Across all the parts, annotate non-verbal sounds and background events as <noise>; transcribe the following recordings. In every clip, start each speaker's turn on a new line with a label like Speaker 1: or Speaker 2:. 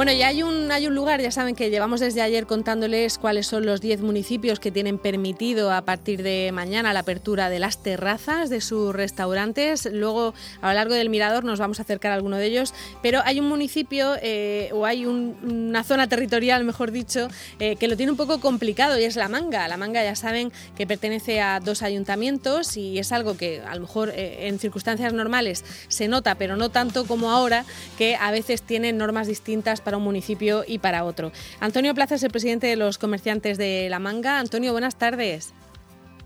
Speaker 1: Bueno, ya hay un, hay un lugar, ya saben que llevamos desde ayer contándoles cuáles son los 10 municipios que tienen permitido a partir de mañana la apertura de las terrazas de sus restaurantes. Luego, a lo largo del mirador, nos vamos a acercar a alguno de ellos. Pero hay un municipio eh, o hay una zona territorial, mejor dicho, eh, que lo tiene un poco complicado y es La Manga. La Manga, ya saben, que pertenece a dos ayuntamientos y es algo que a lo mejor eh, en circunstancias normales se nota, pero no tanto como ahora, que a veces tienen normas distintas un municipio y para otro. Antonio Plaza es el presidente de los comerciantes de La Manga. Antonio, buenas tardes.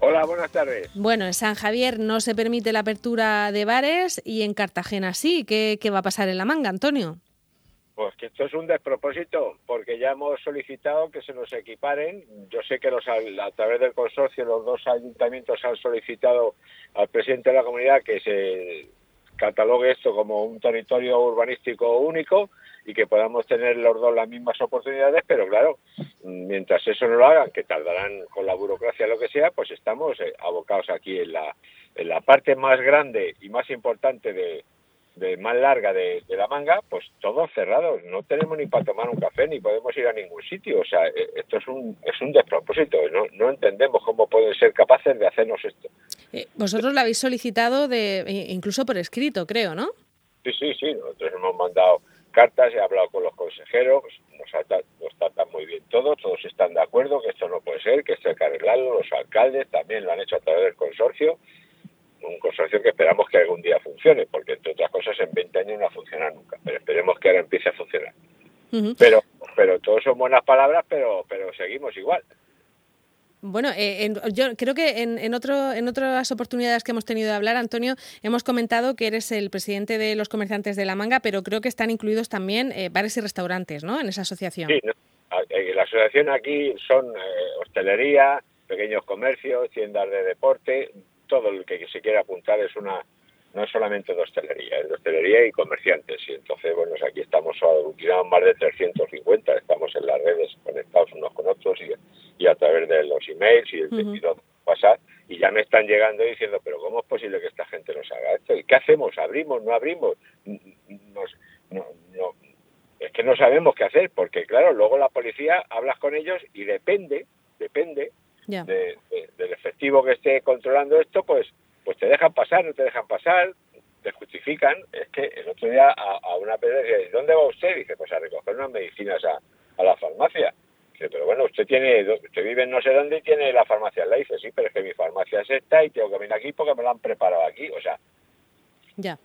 Speaker 2: Hola, buenas tardes.
Speaker 1: Bueno, en San Javier no se permite la apertura de bares y en Cartagena sí. ¿Qué, qué va a pasar en La Manga, Antonio?
Speaker 2: Pues que esto es un despropósito, porque ya hemos solicitado que se nos equiparen. Yo sé que los, a través del consorcio los dos ayuntamientos han solicitado al presidente de la comunidad que se catalogue esto como un territorio urbanístico único y que podamos tener los dos las mismas oportunidades, pero claro, mientras eso no lo hagan, que tardarán con la burocracia lo que sea, pues estamos eh, abocados aquí en la, en la parte más grande y más importante de, de más larga de, la manga, pues todos cerrados. No tenemos ni para tomar un café ni podemos ir a ningún sitio. O sea, eh, esto es un, es un despropósito. No, no entendemos cómo pueden ser capaces de hacernos esto.
Speaker 1: Eh, vosotros lo habéis solicitado de, incluso por escrito, creo, ¿no?
Speaker 2: Sí, sí, sí. Nosotros hemos mandado cartas, he hablado con los consejeros, nos, nos tratan muy bien todos, todos están de acuerdo que esto no puede ser, que esto hay que arreglarlo, los alcaldes también lo han hecho a través del consorcio, un consorcio que esperamos que algún día funcione, porque entre otras cosas en 20 años no ha funcionado nunca, pero esperemos que ahora empiece a funcionar. Pero pero todos son buenas palabras, pero pero seguimos igual.
Speaker 1: Bueno, eh, yo creo que en, otro, en otras oportunidades que hemos tenido de hablar, Antonio, hemos comentado que eres el presidente de los comerciantes de La Manga, pero creo que están incluidos también eh, bares y restaurantes, ¿no? En esa asociación.
Speaker 2: Sí, la asociación aquí son eh, hostelería, pequeños comercios, tiendas de deporte, todo el que se quiera apuntar es una no es solamente de hostelería, es de hostelería y comerciantes. Y entonces, bueno, aquí estamos aglutinamos más de 350, estamos en las redes conectados unos con otros y, a través de los emails y el uh WhatsApp, y ya me están llegando diciendo, pero ¿cómo es posible que esta gente nos haga esto? ¿Y qué hacemos? ¿Abrimos? ¿No abrimos? Nos, no, no, es que no sabemos qué hacer, porque claro, luego la policía hablas con ellos y depende, depende del efectivo que esté controlando esto, pues pues te dejan pasar, no te dejan pasar, te justifican. Es que el otro día a, una persona dice, ¿dónde va usted? Dice, pues a recoger unas medicinas a, a la farmacia. Dice, pero bueno, usted tiene, usted vive en no sé dónde y tiene la farmacia la Dice, sí, pero es que mi farmacia es esta y tengo que venir aquí porque me la han preparado aquí. O sea.
Speaker 1: Ya.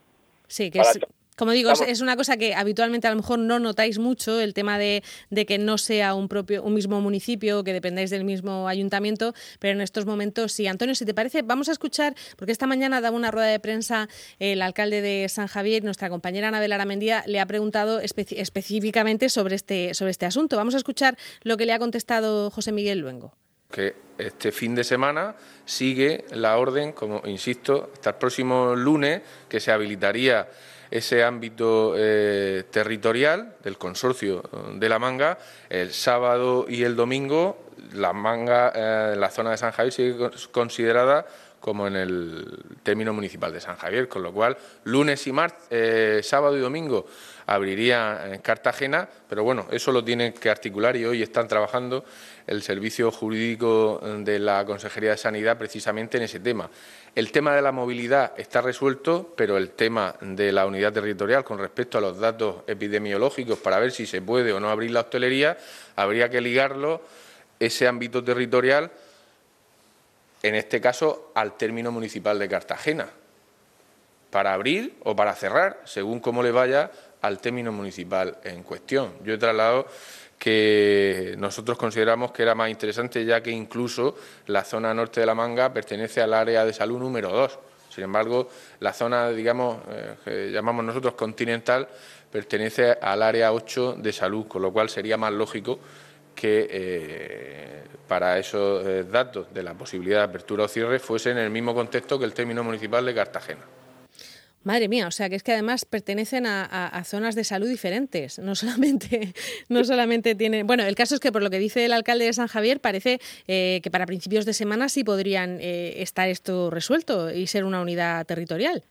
Speaker 1: Sí, que es, como digo, es, una cosa que habitualmente a lo mejor no notáis mucho, el tema de, que no sea un propio un mismo municipio, que dependáis del mismo ayuntamiento, pero en estos momentos sí. Antonio, si te parece, vamos a escuchar, porque esta mañana daba una rueda de prensa el alcalde de San Javier, nuestra compañera Anabel Aramendía, le ha preguntado específicamente sobre este, sobre este asunto. Vamos a escuchar lo que le ha contestado José Miguel Luengo.
Speaker 3: Que este fin de semana sigue la orden, como insisto, hasta el próximo lunes, que se habilitaría ese ámbito eh, territorial del consorcio de la manga. El sábado y el domingo la manga, eh, la zona de San Javier sigue considerada como en el término municipal de San Javier, con lo cual lunes y martes, eh, sábado y domingo abriría en Cartagena, pero bueno, eso lo tienen que articular y hoy están trabajando el servicio jurídico de la Consejería de Sanidad precisamente en ese tema. El tema de la movilidad está resuelto, pero el tema de la unidad territorial con respecto a los datos epidemiológicos para ver si se puede o no abrir la hostelería, habría que ligarlo ese ámbito territorial, en este caso, al término municipal de Cartagena, para abrir o para cerrar, según cómo le vaya al término municipal en cuestión. Yo he trasladado que nosotros consideramos que era más interesante, ya que incluso la zona norte de la Manga pertenece al área de salud número 2. Sin embargo, la zona, digamos, eh, que llamamos nosotros continental, pertenece al área 8 de salud, con lo cual sería más lógico que eh, para esos eh, datos de la posibilidad de apertura o cierre fuese en el mismo contexto que el término municipal de Cartagena.
Speaker 1: Madre mía, o sea que es que además pertenecen a, zonas de salud diferentes, no solamente, <laughs> no solamente tienen... Bueno, el caso es que por lo que dice el alcalde de San Javier parece eh, que para principios de semana sí podrían eh, estar esto resuelto y ser una unidad territorial.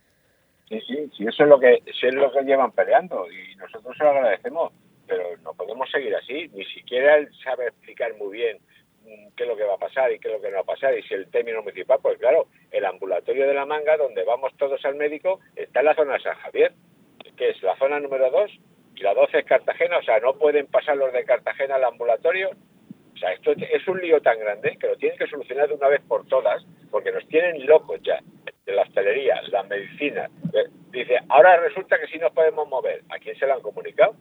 Speaker 2: Sí, sí, sí, eso es lo que, eso es lo que llevan peleando y nosotros se lo agradecemos pero no podemos seguir así. Ni siquiera él sabe explicar muy bien mm, qué es lo que va a pasar y qué es lo que no va a pasar. Y si el término municipal, pues claro, el ambulatorio de la manga, donde vamos todos al médico, está en la zona San Javier, que es la zona número 2, y la 12 es Cartagena, o sea, no pueden pasar los de Cartagena al ambulatorio. O sea, esto es un lío tan grande que lo tienen que solucionar de una vez por todas, porque nos tienen locos ya, de la hostelería, la medicina. Dice, ahora resulta que sí nos podemos mover. ¿A quién se lo han comunicado?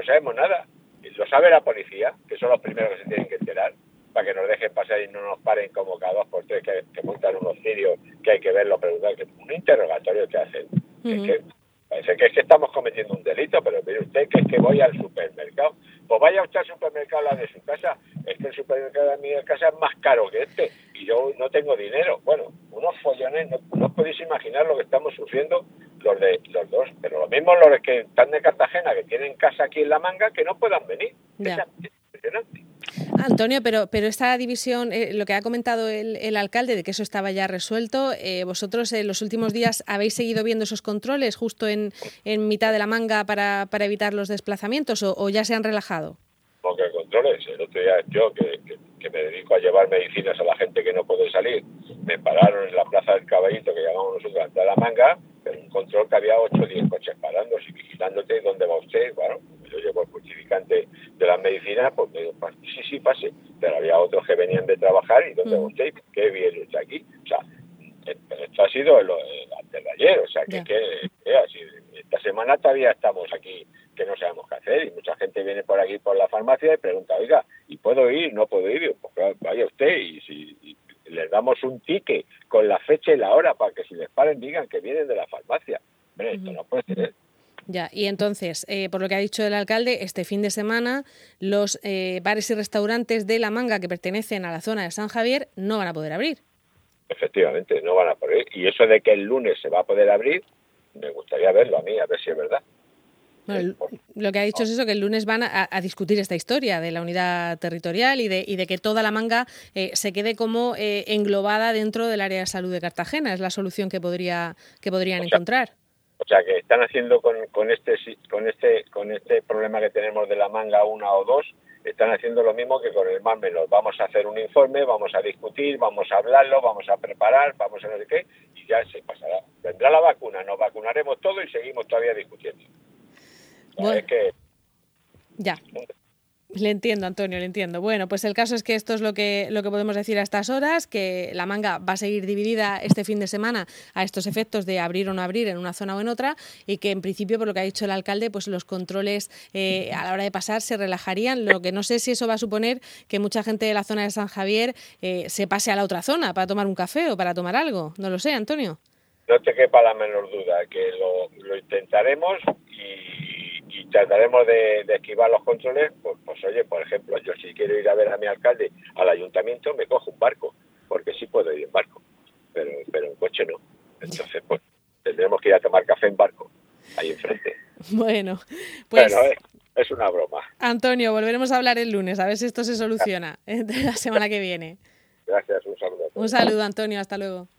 Speaker 2: No sabemos nada. Lo sabe la policía, que son los primeros que se tienen que enterar, para que nos dejen pasar y no nos paren como cada dos por tres que, montan unos cirios que hay que verlo, preguntar, que un interrogatorio que hacen. que Parece que es que estamos cometiendo un delito, pero mire usted que es que voy al supermercado. Pues vaya usted al supermercado la de su casa. Es que el supermercado de mi casa es más caro que este y yo no tengo dinero. Bueno, unos follones, no, no podéis imaginar lo que estamos sufriendo los de los dos. Pero lo mismo los que están de Cartagena, que tienen casa aquí en La Manga, que no puedan venir. Es impresionante.
Speaker 1: Antonio, pero, pero esta división, eh, lo que ha comentado el, alcalde de que eso estaba ya resuelto, eh, ¿vosotros en los últimos días habéis seguido viendo esos controles justo en, en mitad de la manga para, para evitar los desplazamientos o, ya se han relajado?
Speaker 2: Porque controles, el otro día yo que, que, me dedico a llevar medicinas a la gente que no puede salir, me pararon en la plaza del caballito que llamamos nosotros de la manga, un control que había 8 o 10 coches parando y vigilándote dónde va usted, bueno, yo llevo el justificante de las medicinas, pues me digo, sí, sí, pase. Pero había otros que venían de trabajar y ¿dónde mm. usted? ¿Qué viene usted aquí? O sea, eh, esto ha sido el, antes de ayer, o sea, que, así, esta semana todavía estamos aquí que no sabemos qué hacer y mucha gente viene por aquí por la farmacia y pregunta, oiga, ¿y puedo ir? ¿No puedo ir? Pues vaya usted y si les damos un ticket con la fecha y la hora para que si les paren digan que vienen de la farmacia. Hombre, esto no puede ser.
Speaker 1: Ya, y entonces, eh, por lo que ha dicho el alcalde, este fin de semana los eh, bares y restaurantes de La Manga que pertenecen a la zona de San Javier no van a poder abrir.
Speaker 2: Efectivamente, no van a poder. Y eso de que el lunes se va a poder abrir, me gustaría verlo a mí, a ver si es verdad.
Speaker 1: Lo que ha dicho es eso, que el lunes van a, discutir esta historia de la unidad territorial y de, y de que toda la manga eh, se quede como englobada dentro del área de salud de Cartagena. Es la solución que, podría, que podrían encontrar.
Speaker 2: O sea que están haciendo con, con este con este con este problema que tenemos de la manga una o dos, están haciendo lo mismo que con el más menor. Vamos a hacer un informe, vamos a discutir, vamos a hablarlo, vamos a preparar, vamos a no sé qué, y ya se pasará. Vendrá la vacuna, nos vacunaremos todo y seguimos todavía discutiendo.
Speaker 1: Que ya. Le entiendo, Antonio, le entiendo. Bueno, pues el caso es que esto es lo que, lo que podemos decir a estas horas, que la manga va a seguir dividida este fin de semana a estos efectos de abrir o no abrir en una zona o en otra y que en principio, por lo que ha dicho el alcalde, pues los controles eh, a la hora de pasar se relajarían. Lo que no sé si eso va a suponer que mucha gente de la zona de San Javier eh, se pase a la otra zona para tomar un café o para tomar algo. No lo sé, Antonio.
Speaker 2: No te quepa la menor duda, que lo, lo intentaremos y trataremos de, esquivar los controles, pues, pues, oye, por ejemplo, yo si quiero ir a ver a mi alcalde al ayuntamiento, me cojo un barco, porque sí puedo ir en barco, pero, pero en coche no. Entonces, pues tendremos que ir a tomar café en barco, ahí enfrente. <laughs>
Speaker 1: Bueno, pues...
Speaker 2: es, una broma.
Speaker 1: Antonio, volveremos a hablar el lunes, a ver si esto se soluciona <laughs> la semana que viene.
Speaker 2: Gracias, un saludo.
Speaker 1: Un saludo, Antonio, hasta luego.